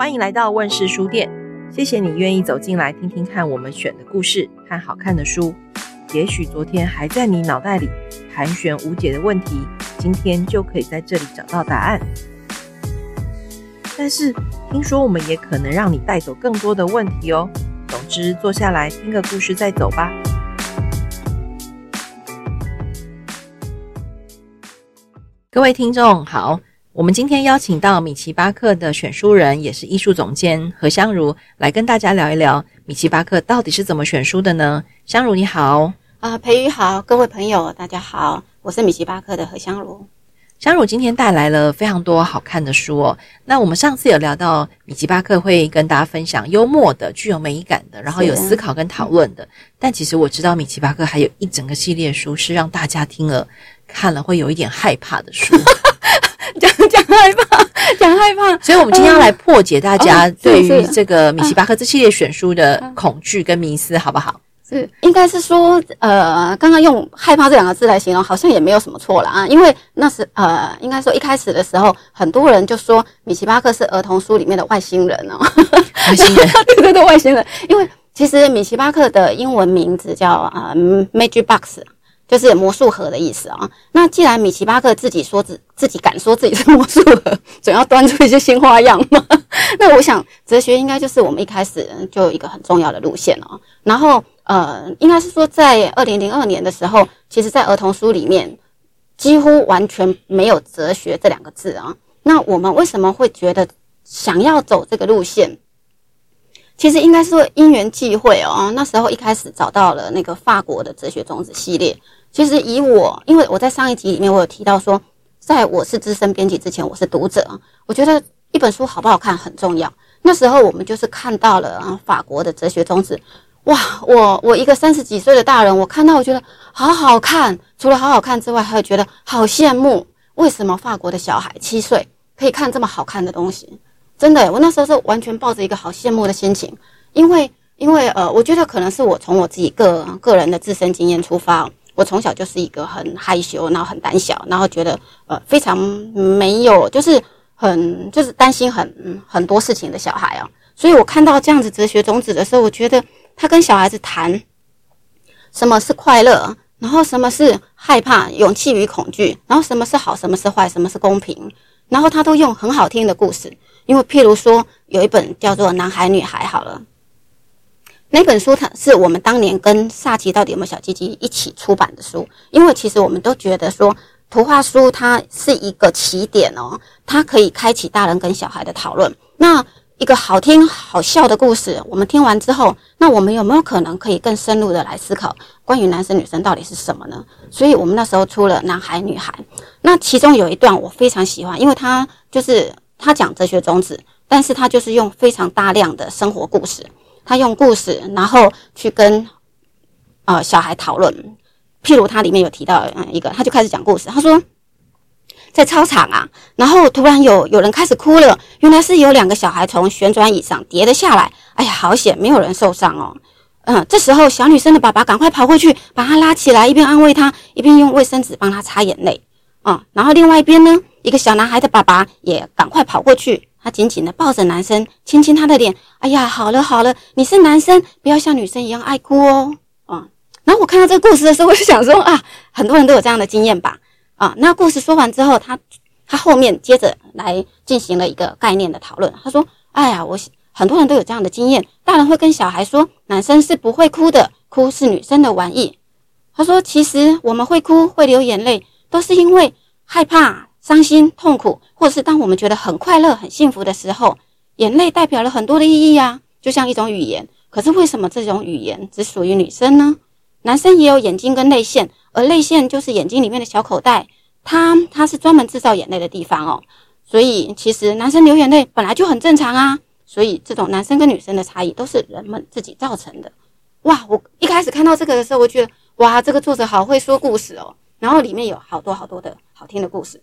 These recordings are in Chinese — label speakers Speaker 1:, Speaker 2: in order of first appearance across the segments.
Speaker 1: 欢迎来到问世书店，谢谢你愿意走进来听听看我们选的故事和好看的书。也许昨天还在你脑袋里盘旋无解的问题，今天就可以在这里找到答案。但是听说我们也可能让你带走更多的问题哦。总之，坐下来听个故事再走吧。各位听众好。我们今天邀请到米奇巴克的选书人，也是艺术总监何香如，来跟大家聊一聊米奇巴克到底是怎么选书的呢？香如你好，
Speaker 2: 啊，培宇好，各位朋友大家好，我是米奇巴克的何香如。
Speaker 1: 香茹今天带来了非常多好看的书哦。那我们上次有聊到米奇巴克会跟大家分享幽默的、具有美感的，然后有思考跟讨论的。但其实我知道米奇巴克还有一整个系列书是让大家听了看了会有一点害怕的书。
Speaker 2: 讲讲害怕，讲害怕，
Speaker 1: 所以我们今天要来破解大家对于这个米奇巴克这系列选书的恐惧跟迷思，好不好？
Speaker 2: 是，应该是说，呃，刚刚用害怕这两个字来形容，好像也没有什么错了啊。因为那是呃，应该说一开始的时候，很多人就说米奇巴克是儿童书里面的外星人哦，
Speaker 1: 外星人，
Speaker 2: 对对对，外星人。因为其实米奇巴克的英文名字叫啊、呃、Magic Box。就是魔术盒的意思啊。那既然米奇巴克自己说自自己敢说自己是魔术盒，总要端出一些新花样嘛。那我想哲学应该就是我们一开始就有一个很重要的路线哦。然后呃，应该是说在二零零二年的时候，其实在儿童书里面几乎完全没有哲学这两个字啊。那我们为什么会觉得想要走这个路线？其实应该是说因缘际会哦。那时候一开始找到了那个法国的哲学种子系列。其实以我，因为我在上一集里面我有提到说，在我是资深编辑之前，我是读者。我觉得一本书好不好看很重要。那时候我们就是看到了啊法国的哲学种子，哇！我我一个三十几岁的大人，我看到我觉得好好看。除了好好看之外，还会觉得好羡慕。为什么法国的小孩七岁可以看这么好看的东西？真的，我那时候是完全抱着一个好羡慕的心情，因为因为呃，我觉得可能是我从我自己个个人的自身经验出发。我从小就是一个很害羞，然后很胆小，然后觉得呃非常没有，就是很就是担心很很多事情的小孩啊。所以我看到这样子哲学种子的时候，我觉得他跟小孩子谈什么是快乐，然后什么是害怕、勇气与恐惧，然后什么是好，什么是坏，什么是公平，然后他都用很好听的故事。因为譬如说有一本叫做《男孩女孩》好了。那本书它是我们当年跟萨奇到底有没有小鸡鸡一起出版的书，因为其实我们都觉得说图画书它是一个起点哦，它可以开启大人跟小孩的讨论。那一个好听好笑的故事，我们听完之后，那我们有没有可能可以更深入的来思考关于男生女生到底是什么呢？所以我们那时候出了男孩女孩，那其中有一段我非常喜欢，因为他就是他讲哲学宗旨，但是他就是用非常大量的生活故事。他用故事，然后去跟呃小孩讨论。譬如他里面有提到嗯一个，他就开始讲故事。他说，在操场啊，然后突然有有人开始哭了，原来是有两个小孩从旋转椅上跌了下来。哎呀，好险，没有人受伤哦。嗯，这时候小女生的爸爸赶快跑过去把她拉起来，一边安慰她，一边用卫生纸帮她擦眼泪。嗯，然后另外一边呢，一个小男孩的爸爸也赶快跑过去。他紧紧的抱着男生，亲亲他的脸。哎呀，好了好了，你是男生，不要像女生一样爱哭哦。啊、嗯，然后我看到这个故事的时候，我就想说啊，很多人都有这样的经验吧？啊，那故事说完之后，他他后面接着来进行了一个概念的讨论。他说：“哎呀，我很多人都有这样的经验，大人会跟小孩说，男生是不会哭的，哭是女生的玩意。”他说：“其实我们会哭，会流眼泪，都是因为害怕。”伤心、痛苦，或是当我们觉得很快乐、很幸福的时候，眼泪代表了很多的意义啊，就像一种语言。可是为什么这种语言只属于女生呢？男生也有眼睛跟泪腺，而泪腺就是眼睛里面的小口袋，它它是专门制造眼泪的地方哦。所以其实男生流眼泪本来就很正常啊。所以这种男生跟女生的差异都是人们自己造成的。哇，我一开始看到这个的时候，我觉得哇，这个作者好会说故事哦。然后里面有好多好多的好听的故事。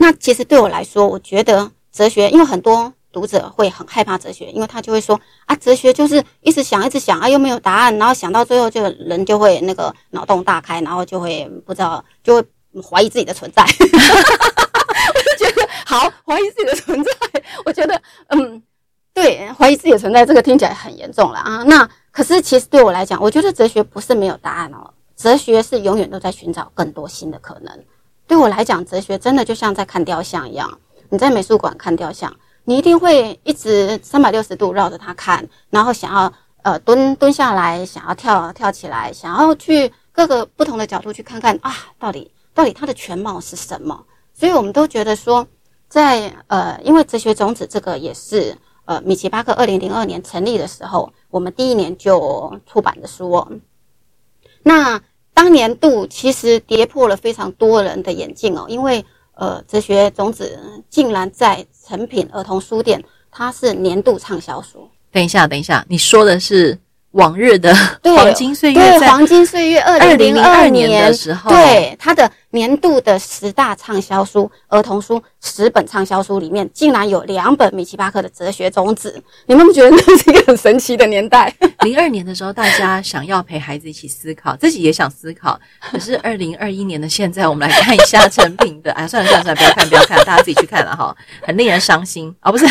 Speaker 2: 那其实对我来说，我觉得哲学，因为很多读者会很害怕哲学，因为他就会说啊，哲学就是一直想，一直想啊，又没有答案，然后想到最后就人就会那个脑洞大开，然后就会不知道，就会怀疑自己的存在。我就觉得好怀疑自己的存在，我觉得嗯，对，怀疑自己的存在，这个听起来很严重了啊。那可是其实对我来讲，我觉得哲学不是没有答案哦，哲学是永远都在寻找更多新的可能。对我来讲，哲学真的就像在看雕像一样，你在美术馆看雕像，你一定会一直三百六十度绕着它看，然后想要呃蹲蹲下来，想要跳跳起来，想要去各个不同的角度去看看啊，到底到底它的全貌是什么？所以我们都觉得说。在呃，因为哲学种子这个也是呃，米奇巴克二零零二年成立的时候，我们第一年就出版的书哦。那当年度其实跌破了非常多人的眼镜哦，因为呃，哲学种子竟然在成品儿童书店，它是年度畅销书。
Speaker 1: 等一下，等一下，你说的是？往日的 黄金岁月，
Speaker 2: 对，黄金岁月，二零零二年
Speaker 1: 的时候，
Speaker 2: 对，他的年度的十大畅销书儿童书十本畅销书里面，竟然有两本米奇巴克的哲学种子。你们不觉得那是一个很神奇的年代？
Speaker 1: 零二年的时候，大家想要陪孩子一起思考，自己也想思考。可是二零二一年的现在，我们来看一下成品的。哎，算了算了算了，不要看不要看，大家自己去看了哈，很令人伤心啊！哦，不是，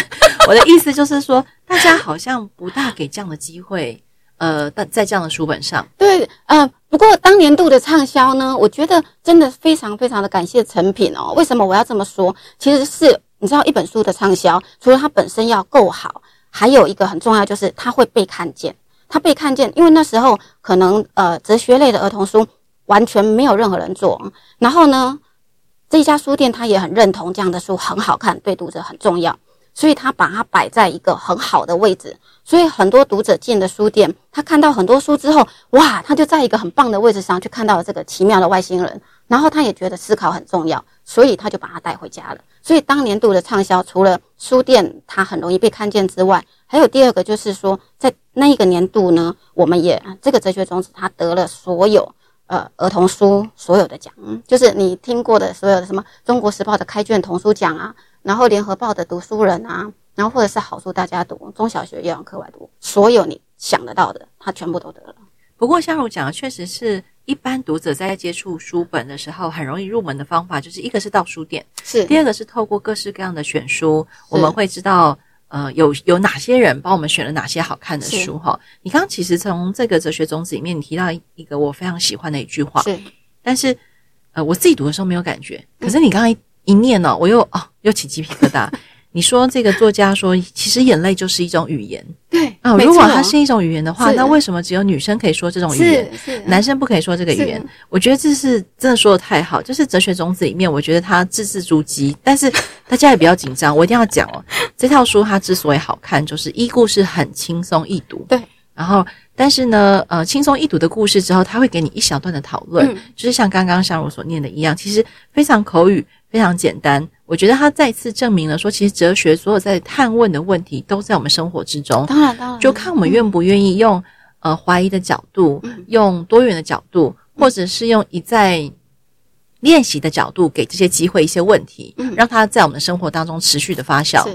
Speaker 1: 我的意思就是说，大家好像不大给这样的机会。呃，在在这样的书本上，
Speaker 2: 对，呃，不过当年度的畅销呢，我觉得真的非常非常的感谢诚品哦。为什么我要这么说？其实是你知道，一本书的畅销，除了它本身要够好，还有一个很重要，就是它会被看见。它被看见，因为那时候可能呃，哲学类的儿童书完全没有任何人做，然后呢，这家书店他也很认同这样的书很好看，对读者很重要。所以他把它摆在一个很好的位置，所以很多读者进的书店，他看到很多书之后，哇，他就在一个很棒的位置上去看到了这个奇妙的外星人，然后他也觉得思考很重要，所以他就把它带回家了。所以当年度的畅销，除了书店它很容易被看见之外，还有第二个就是说，在那一个年度呢，我们也这个哲学种子它得了所有呃儿童书所有的奖，就是你听过的所有的什么中国时报的开卷童书奖啊。然后联合报的读书人啊，然后或者是好书大家读，中小学要用课外读，所有你想得到的，他全部都得了。
Speaker 1: 不过像我讲的确实是一般读者在接触书本的时候很容易入门的方法，就是一个是到书店，
Speaker 2: 是
Speaker 1: 第二个是透过各式各样的选书，我们会知道呃有有哪些人帮我们选了哪些好看的书哈。你刚刚其实从这个哲学种子里面，你提到一个我非常喜欢的一句话，
Speaker 2: 是，
Speaker 1: 但是呃我自己读的时候没有感觉，可是你刚刚一。一念呢、哦，我又哦又起鸡皮疙瘩。你说这个作家说，其实眼泪就是一种语言。
Speaker 2: 对
Speaker 1: 啊、哦，如果它是一种语言的话，那为什么只有女生可以说这种语言，男生不可以说这个语言？我觉得这是真的说的太好。就是哲学种子里面，我觉得它字字珠玑。但是大家也不要紧张，我一定要讲哦，这套书它之所以好看，就是一故事很轻松易读。
Speaker 2: 对，
Speaker 1: 然后但是呢，呃，轻松易读的故事之后，他会给你一小段的讨论，嗯、就是像刚刚像我所念的一样，其实非常口语。非常简单，我觉得他再次证明了说，其实哲学所有在探问的问题都在我们生活之中。
Speaker 2: 当然，当然，
Speaker 1: 就看我们愿不愿意用、嗯、呃怀疑的角度，用多元的角度，嗯、或者是用一再练习的角度，给这些机会一些问题，嗯、让它在我们的生活当中持续的发酵。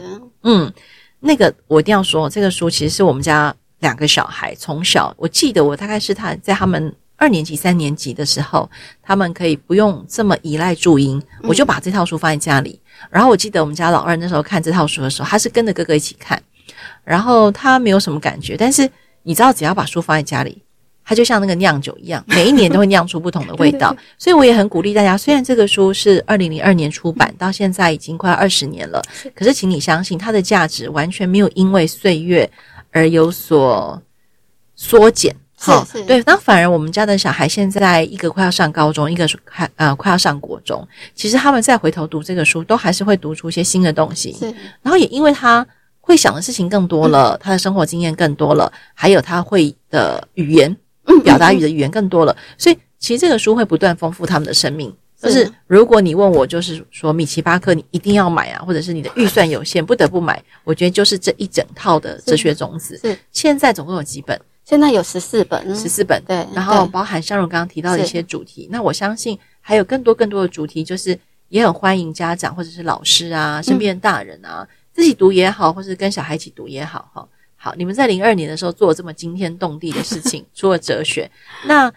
Speaker 1: 嗯，那个我一定要说，这个书其实是我们家两个小孩从小，我记得我大概是他在他们。二年级、三年级的时候，他们可以不用这么依赖注音，我就把这套书放在家里。然后我记得我们家老二那时候看这套书的时候，他是跟着哥哥一起看，然后他没有什么感觉。但是你知道，只要把书放在家里，他就像那个酿酒一样，每一年都会酿出不同的味道。所以我也很鼓励大家，虽然这个书是二零零二年出版，到现在已经快二十年了，可是请你相信，它的价值完全没有因为岁月而有所缩减。好，对，那反而我们家的小孩现在一个快要上高中，一个快呃快要上国中，其实他们再回头读这个书，都还是会读出一些新的东西。是，然后也因为他会想的事情更多了，嗯、他的生活经验更多了，还有他会的语言，表达语的语言更多了，嗯、所以其实这个书会不断丰富他们的生命。就是如果你问我，就是说米奇巴克你一定要买啊，或者是你的预算有限不得不买，我觉得就是这一整套的哲学种子。是，是现在总共有几本？
Speaker 2: 现在有十四本，
Speaker 1: 十四本，
Speaker 2: 对，
Speaker 1: 然后包含香蓉刚刚提到的一些主题。那我相信还有更多更多的主题，就是也很欢迎家长或者是老师啊，身边的大人啊，嗯、自己读也好，或是跟小孩一起读也好，哈。好，你们在零二年的时候做了这么惊天动地的事情，除了哲学，那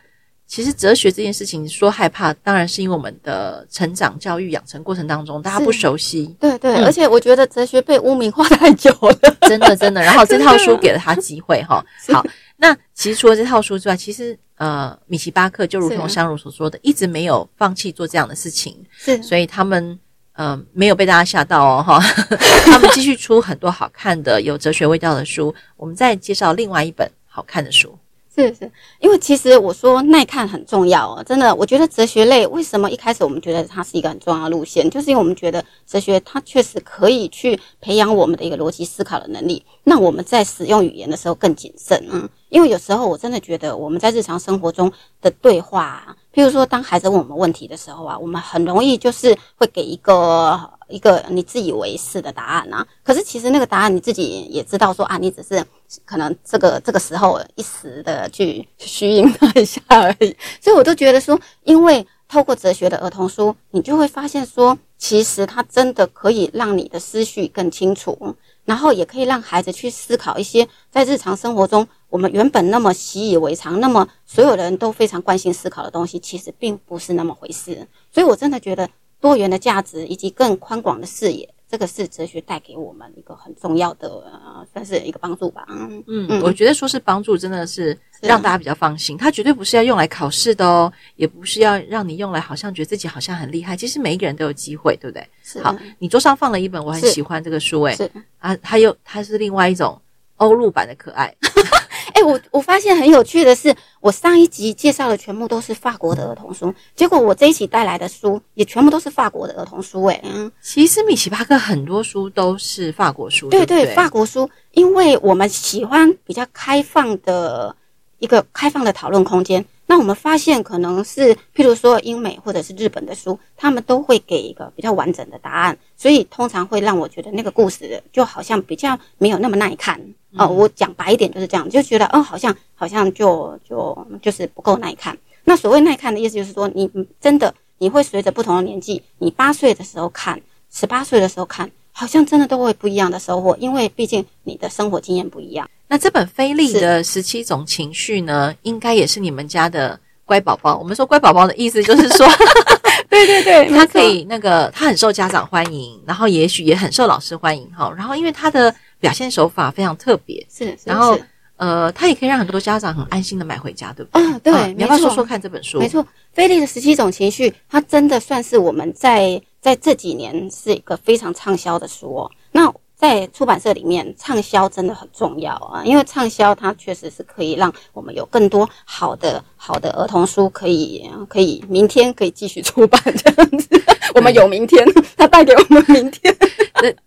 Speaker 1: 其实哲学这件事情说害怕，当然是因为我们的成长、教育、养成过程当中，大家不熟悉。
Speaker 2: 对对，嗯、而且我觉得哲学被污名化太久了，
Speaker 1: 真的真的。然后这套书给了他机会哈。好，那其实除了这套书之外，其实呃，米奇巴克就如同香茹所说的，一直没有放弃做这样的事情。
Speaker 2: 是，
Speaker 1: 所以他们呃没有被大家吓到哦哈。他们继续出很多好看的、有哲学味道的书。我们再介绍另外一本好看的书。
Speaker 2: 是是，因为其实我说耐看很重要哦，真的，我觉得哲学类为什么一开始我们觉得它是一个很重要的路线，就是因为我们觉得哲学它确实可以去培养我们的一个逻辑思考的能力，那我们在使用语言的时候更谨慎，嗯，因为有时候我真的觉得我们在日常生活中的对话啊，譬如说当孩子问我们问题的时候啊，我们很容易就是会给一个。一个你自以为是的答案啊，可是其实那个答案你自己也知道，说啊，你只是可能这个这个时候一时的去虚应他一下而已。所以我都觉得说，因为透过哲学的儿童书，你就会发现说，其实它真的可以让你的思绪更清楚，然后也可以让孩子去思考一些在日常生活中我们原本那么习以为常、那么所有人都非常惯性思考的东西，其实并不是那么回事。所以我真的觉得。多元的价值以及更宽广的视野，这个是哲学带给我们一个很重要的，呃、算是一个帮助吧。嗯
Speaker 1: 嗯，我觉得说是帮助，真的是让大家比较放心。它绝对不是要用来考试的哦，也不是要让你用来好像觉得自己好像很厉害。其实每一个人都有机会，对不对？
Speaker 2: 是。
Speaker 1: 好，你桌上放了一本，我很喜欢这个书，诶，
Speaker 2: 是
Speaker 1: 啊，它又它是另外一种欧陆版的可爱。
Speaker 2: 哎、欸，我我发现很有趣的是，我上一集介绍的全部都是法国的儿童书，结果我这一期带来的书也全部都是法国的儿童书。哎，嗯，
Speaker 1: 其实米奇巴克很多书都是法国书，
Speaker 2: 对对，
Speaker 1: 对，
Speaker 2: 法国书，因为我们喜欢比较开放的一个开放的讨论空间。那我们发现，可能是譬如说英美或者是日本的书，他们都会给一个比较完整的答案，所以通常会让我觉得那个故事就好像比较没有那么耐看。哦、呃，我讲白一点就是这样，就觉得，嗯、呃，好像好像就就就是不够耐看。那所谓耐看的意思就是说，你真的你会随着不同的年纪，你八岁的时候看，十八岁的时候看，好像真的都会不一样的收获，因为毕竟你的生活经验不一样。
Speaker 1: 那这本菲利的十七种情绪呢，应该也是你们家的乖宝宝。我们说乖宝宝的意思就是说，
Speaker 2: 对对对，
Speaker 1: 他可以那个他很受家长欢迎，然后也许也很受老师欢迎哈。然后因为他的表现手法非常特别，
Speaker 2: 是，是
Speaker 1: 然后呃，它也可以让很多家长很安心的买回家，对不对？
Speaker 2: 啊，对，啊、
Speaker 1: 你要不要说说看这本书？
Speaker 2: 没错，菲利的十七种情绪，它真的算是我们在在这几年是一个非常畅销的书哦。那在出版社里面，畅销真的很重要啊，因为畅销它确实是可以让我们有更多好的好的儿童书可以可以明天可以继续出版这样子。我们有明天，它带给我们明天，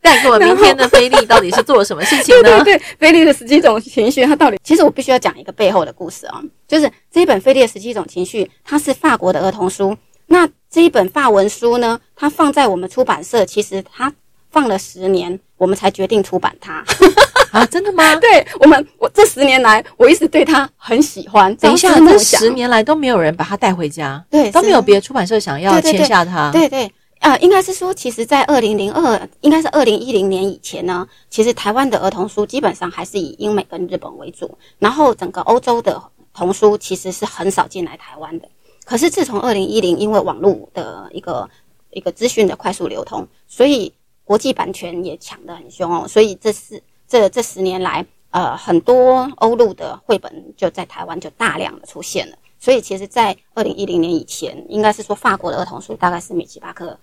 Speaker 1: 带给我们明天的菲利到底是做了什么事情呢？
Speaker 2: 对对，菲利的十七种情绪，它到底其实我必须要讲一个背后的故事啊，就是这一本菲利的十七种情绪，它是法国的儿童书。那这一本法文书呢，它放在我们出版社，其实它。放了十年，我们才决定出版它
Speaker 1: 啊！真的吗？
Speaker 2: 对我们，我这十年来，我一直对它很喜欢。
Speaker 1: 等一下，这十年来都没有人把它带回家，
Speaker 2: 对，
Speaker 1: 都没有别的出版社想要签下它。
Speaker 2: 对对啊、呃，应该是说，其实，在二零零二，应该是二零一零年以前呢，其实台湾的儿童书基本上还是以英美跟日本为主，然后整个欧洲的童书其实是很少进来台湾的。可是自从二零一零，因为网络的一个一个资讯的快速流通，所以国际版权也抢得很凶哦，所以这是这这十年来，呃，很多欧陆的绘本就在台湾就大量的出现了。所以其实，在二零一零年以前，应该是说法国的儿童书大概是米奇巴克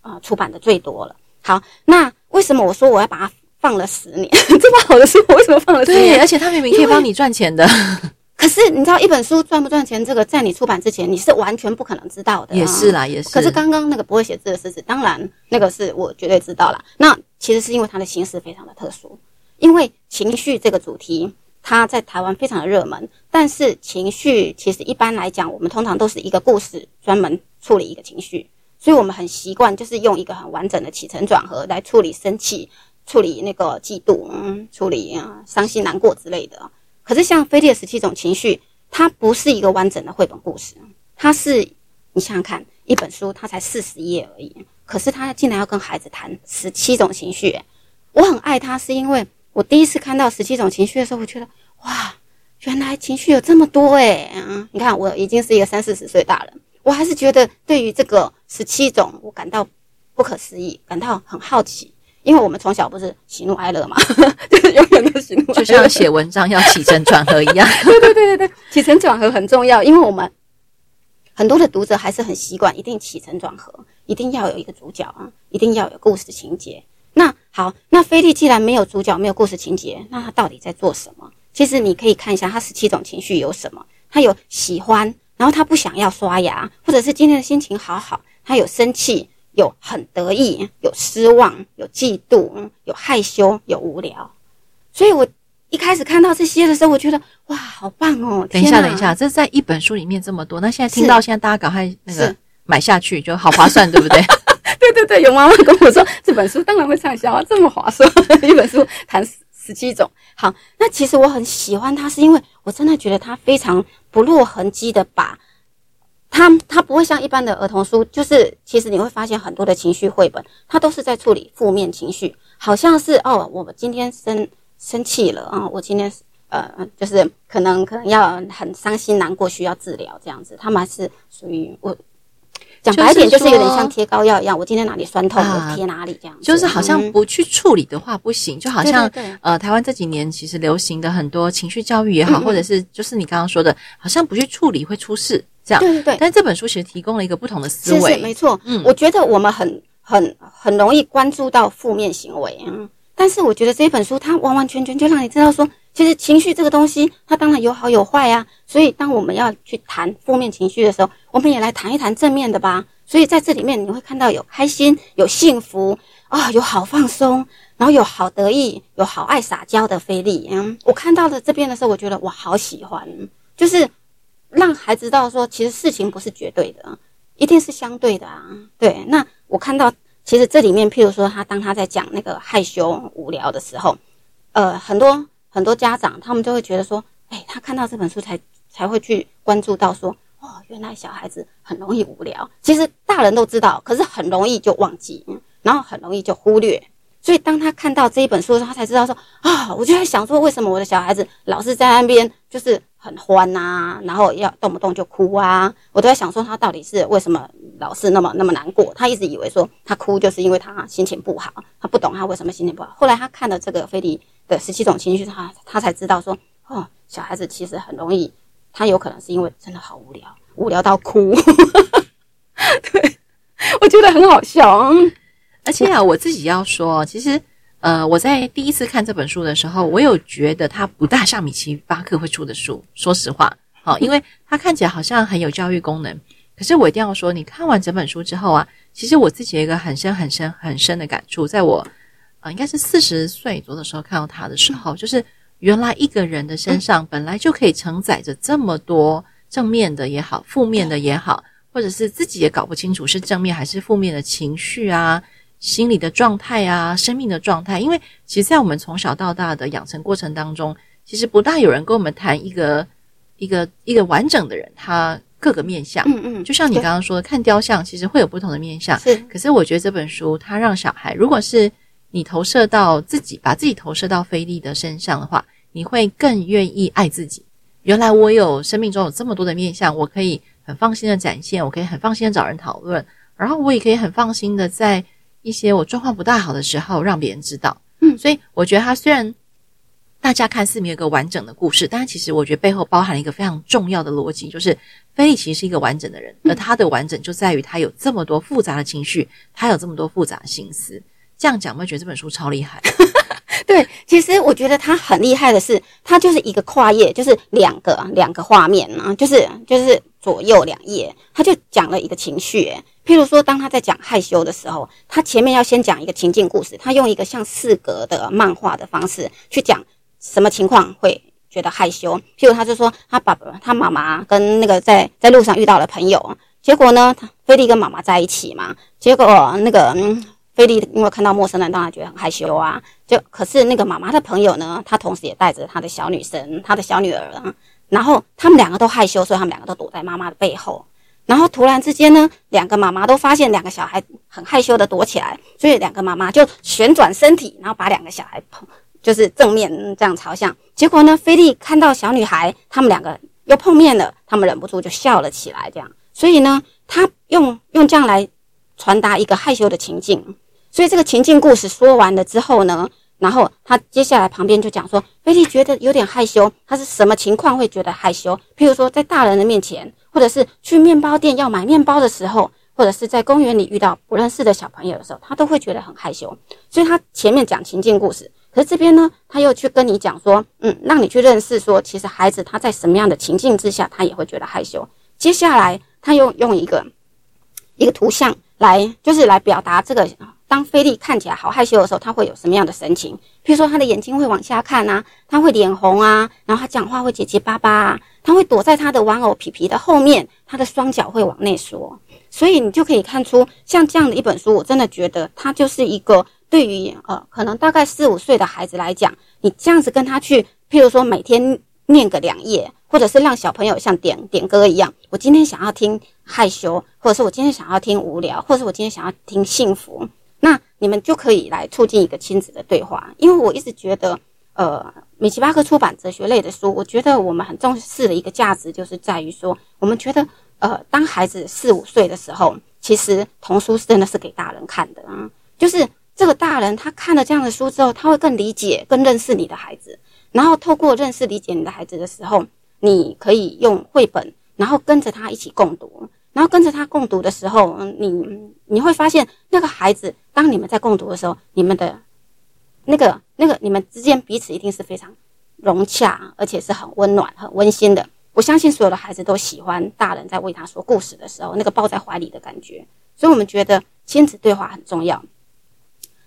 Speaker 2: 啊、出版的最多了。好，那为什么我说我要把它放了十年？这么好的书，我为什么放了十年？
Speaker 1: 对，而且它明明可以帮你赚钱的。
Speaker 2: 可是你知道一本书赚不赚钱？这个在你出版之前，你是完全不可能知道的。
Speaker 1: 也是啦，也是。
Speaker 2: 可是刚刚那个不会写字的狮子，当然那个是我绝对知道啦。那其实是因为它的形式非常的特殊，因为情绪这个主题，它在台湾非常的热门。但是情绪其实一般来讲，我们通常都是一个故事专门处理一个情绪，所以我们很习惯就是用一个很完整的起承转合来处理生气、处理那个嫉妒、嗯，处理啊伤心难过之类的。可是像菲利的十七种情绪，它不是一个完整的绘本故事，它是你想想看，一本书它才四十页而已，可是他竟然要跟孩子谈十七种情绪。我很爱它，是因为我第一次看到十七种情绪的时候，我觉得哇，原来情绪有这么多哎、啊，你看我已经是一个三四十岁大人，我还是觉得对于这个十七种，我感到不可思议，感到很好奇。因为我们从小不是喜怒哀乐嘛，就是永远都喜怒哀乐，
Speaker 1: 就像写文章要起承转合一样。
Speaker 2: 对对对对对，起承转合很重要，因为我们很多的读者还是很习惯一定起承转合，一定要有一个主角啊，一定要有故事情节。那好，那菲力既然没有主角，没有故事情节，那他到底在做什么？其实你可以看一下他十七种情绪有什么。他有喜欢，然后他不想要刷牙，或者是今天的心情好好，他有生气。有很得意，有失望，有嫉妒，有害羞，有无聊。所以我一开始看到这些的时候，我觉得哇，好棒哦！
Speaker 1: 等一下，等一下，这在一本书里面这么多，那现在听到现在大家赶快那个买下去就好划算，对不对？
Speaker 2: 对对对，有妈妈跟我说这本书当然会畅销啊，这么划算，一本书谈十七种。好，那其实我很喜欢它，是因为我真的觉得它非常不落痕迹的把。它它不会像一般的儿童书，就是其实你会发现很多的情绪绘本，它都是在处理负面情绪，好像是哦，我们今天生生气了啊，我今天呃，就是可能可能要很伤心难过，需要治疗这样子。他们还是属于我讲白点，就是有点像贴膏药一样，我今天哪里酸痛，我贴哪里这样子。
Speaker 1: 就是好像不去处理的话不行，就好像呃，台湾这几年其实流行的很多情绪教育也好，或者是就是你刚刚说的，好像不去处理会出事。这样。对对对，但这本书其实提供了一个不同的思维，
Speaker 2: 是是没错。嗯，我觉得我们很很很容易关注到负面行为，嗯，但是我觉得这本书它完完全全就让你知道说，其实情绪这个东西，它当然有好有坏啊。所以当我们要去谈负面情绪的时候，我们也来谈一谈正面的吧。所以在这里面你会看到有开心、有幸福啊、有好放松，然后有好得意、有好爱撒娇的菲力。嗯，我看到的这边的时候，我觉得我好喜欢，就是。让孩子知道说，其实事情不是绝对的，一定是相对的啊。对，那我看到，其实这里面，譬如说，他当他在讲那个害羞无聊的时候，呃，很多很多家长他们就会觉得说，哎，他看到这本书才才会去关注到说，哦，原来小孩子很容易无聊。其实大人都知道，可是很容易就忘记，然后很容易就忽略。所以当他看到这一本书的时候，他才知道说，啊，我就在想说，为什么我的小孩子老是在那边就是。很欢呐、啊，然后要动不动就哭啊，我都在想说他到底是为什么老是那么那么难过？他一直以为说他哭就是因为他心情不好，他不懂他为什么心情不好。后来他看了这个菲力的十七种情绪，他他才知道说，哦，小孩子其实很容易，他有可能是因为真的好无聊，无聊到哭。对，我觉得很好笑，
Speaker 1: 而且啊，我自己要说，其实。呃，我在第一次看这本书的时候，我有觉得它不大像米奇巴克会出的书。说实话，好，因为它看起来好像很有教育功能。可是我一定要说，你看完整本书之后啊，其实我自己有一个很深、很深、很深的感触。在我呃，应该是四十岁左右的时候看到他的时候，就是原来一个人的身上本来就可以承载着这么多正面的也好，负面的也好，或者是自己也搞不清楚是正面还是负面的情绪啊。心理的状态啊，生命的状态，因为其实，在我们从小到大的养成过程当中，其实不大有人跟我们谈一个一个一个完整的人，他各个面相。嗯嗯，就像你刚刚说的，看雕像，其实会有不同的面相。是，可是我觉得这本书，它让小孩，如果是你投射到自己，把自己投射到菲利的身上的话，你会更愿意爱自己。原来我有生命中有这么多的面向，我可以很放心的展现，我可以很放心的找人讨论，然后我也可以很放心的在。一些我状况不大好的时候，让别人知道。嗯，所以我觉得他虽然大家看似没有一个完整的故事，但其实我觉得背后包含了一个非常重要的逻辑，就是菲利其实是一个完整的人，而他的完整就在于他有这么多复杂的情绪，他有这么多复杂的心思。这样讲，我觉得这本书超厉害。
Speaker 2: 对，其实我觉得他很厉害的是，他就是一个跨页，就是两个两个画面啊，就是就是左右两页，他就讲了一个情绪。譬如说，当他在讲害羞的时候，他前面要先讲一个情境故事，他用一个像四格的漫画的方式去讲什么情况会觉得害羞。譬如，他就说他爸爸、他妈妈跟那个在在路上遇到了朋友，结果呢，菲力跟妈妈在一起嘛，结果那个嗯。菲利因为看到陌生人，当然觉得很害羞啊。就可是那个妈妈的朋友呢，她同时也带着她的小女生、她的小女儿啊。然后他们两个都害羞，所以他们两个都躲在妈妈的背后。然后突然之间呢，两个妈妈都发现两个小孩很害羞的躲起来，所以两个妈妈就旋转身体，然后把两个小孩碰就是正面这样朝向。结果呢，菲利看到小女孩，他们两个又碰面了，他们忍不住就笑了起来。这样，所以呢，他用用这样来传达一个害羞的情境。所以这个情境故事说完了之后呢，然后他接下来旁边就讲说，菲利觉得有点害羞，他是什么情况会觉得害羞？譬如说在大人的面前，或者是去面包店要买面包的时候，或者是在公园里遇到不认识的小朋友的时候，他都会觉得很害羞。所以他前面讲情境故事，可是这边呢，他又去跟你讲说，嗯，让你去认识说，其实孩子他在什么样的情境之下，他也会觉得害羞。接下来他又用一个一个图像来，就是来表达这个。当菲利看起来好害羞的时候，他会有什么样的神情？譬如说，他的眼睛会往下看啊，他会脸红啊，然后他讲话会结结巴巴啊，他会躲在他的玩偶皮皮的后面，他的双脚会往内缩。所以你就可以看出，像这样的一本书，我真的觉得它就是一个对于呃可能大概四五岁的孩子来讲，你这样子跟他去，譬如说每天念个两页，或者是让小朋友像点点歌一样，我今天想要听害羞，或者是我今天想要听无聊，或者是我今天想要听幸福。你们就可以来促进一个亲子的对话，因为我一直觉得，呃，米奇巴克出版哲学类的书，我觉得我们很重视的一个价值，就是在于说，我们觉得，呃，当孩子四五岁的时候，其实童书真的是给大人看的啊，就是这个大人他看了这样的书之后，他会更理解、更认识你的孩子，然后透过认识、理解你的孩子的时候，你可以用绘本，然后跟着他一起共读。然后跟着他共读的时候，嗯，你你会发现那个孩子，当你们在共读的时候，你们的那个那个你们之间彼此一定是非常融洽，而且是很温暖、很温馨的。我相信所有的孩子都喜欢大人在为他说故事的时候，那个抱在怀里的感觉。所以我们觉得亲子对话很重要。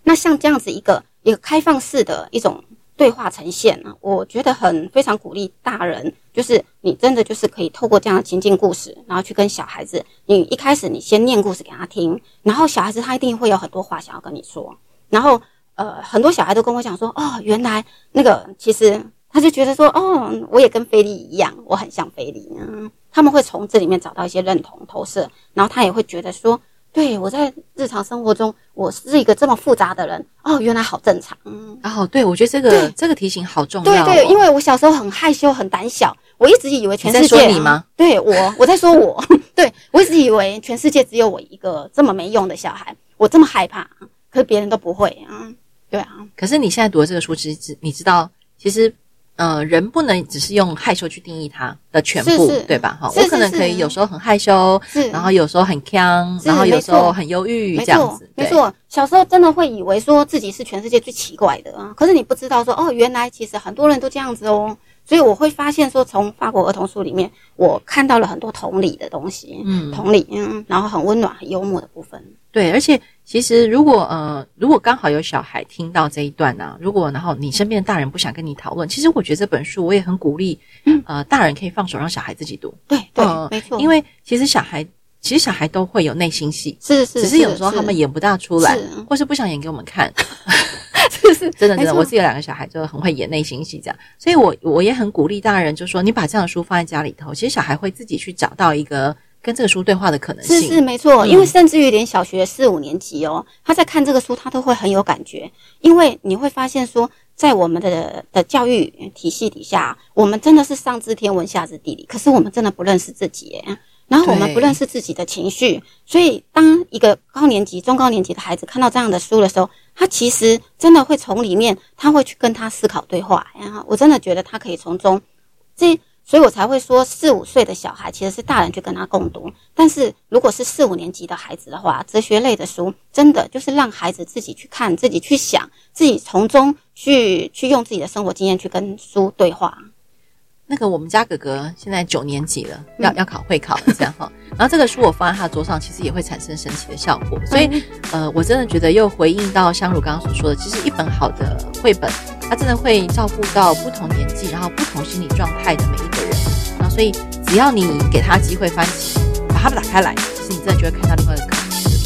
Speaker 2: 那像这样子一个一个开放式的一种。对话呈现呢，我觉得很非常鼓励大人，就是你真的就是可以透过这样的情境故事，然后去跟小孩子，你一开始你先念故事给他听，然后小孩子他一定会有很多话想要跟你说，然后呃很多小孩都跟我讲说，哦，原来那个其实他就觉得说，哦，我也跟菲利一样，我很像菲利，嗯，他们会从这里面找到一些认同投射，然后他也会觉得说。对，我在日常生活中，我是一个这么复杂的人哦，原来好正常。嗯，
Speaker 1: 哦，对，我觉得这个
Speaker 2: 对
Speaker 1: 这个提醒好重要，哦。
Speaker 2: 对对，因为我小时候很害羞、很胆小，我一直以为全世界
Speaker 1: 你在说你吗？
Speaker 2: 对我，我在说我，对我一直以为全世界只有我一个这么没用的小孩，我这么害怕，可是别人都不会啊。对啊，
Speaker 1: 可是你现在读的这个书，其实你知道，其实。呃，人不能只是用害羞去定义他的全部，
Speaker 2: 是是
Speaker 1: 对吧？哈，我可能可以有时候很害羞，然后有时候很锵，然后有时候很忧郁，这样子。
Speaker 2: 没错，小时候真的会以为说自己是全世界最奇怪的啊，可是你不知道说哦，原来其实很多人都这样子哦。所以我会发现说，从法国儿童书里面，我看到了很多同理的东西，嗯，同理，嗯，然后很温暖、很幽默的部分。
Speaker 1: 对，而且其实如果呃，如果刚好有小孩听到这一段呢、啊，如果然后你身边的大人不想跟你讨论，其实我觉得这本书我也很鼓励，嗯，呃，大人可以放手让小孩自己读。
Speaker 2: 对对，
Speaker 1: 呃、
Speaker 2: 没错，
Speaker 1: 因为其实小孩其实小孩都会有内心戏，
Speaker 2: 是是，
Speaker 1: 只是有时候他们演不大出来，或是不想演给我们看。
Speaker 2: 是是，
Speaker 1: 真的真的，我自己有两个小孩，就很会演内心戏，这样，所以我我也很鼓励大人，就说你把这样的书放在家里头，其实小孩会自己去找到一个跟这个书对话的可能性。
Speaker 2: 是是没错，因为甚至于连小学四五年级哦，他在看这个书，他都会很有感觉，因为你会发现说，在我们的的教育体系底下，我们真的是上知天文下知地理，可是我们真的不认识自己耶。然后我们不认识自己的情绪，所以当一个高年级、中高年级的孩子看到这样的书的时候，他其实真的会从里面，他会去跟他思考对话。然后我真的觉得他可以从中，这所以我才会说，四五岁的小孩其实是大人去跟他共读。但是如果是四五年级的孩子的话，哲学类的书真的就是让孩子自己去看、自己去想、自己从中去去用自己的生活经验去跟书对话。
Speaker 1: 那个我们家哥哥现在九年级了，要要考会考了这样哈。然后这个书我放在他桌上，其实也会产生神奇的效果。所以呃，我真的觉得又回应到香茹刚刚所说的，其实一本好的绘本，它真的会照顾到不同年纪，然后不同心理状态的每一个人。那，所以只要你给他机会翻起，把它打开来，其实你真的就会看到另外一个。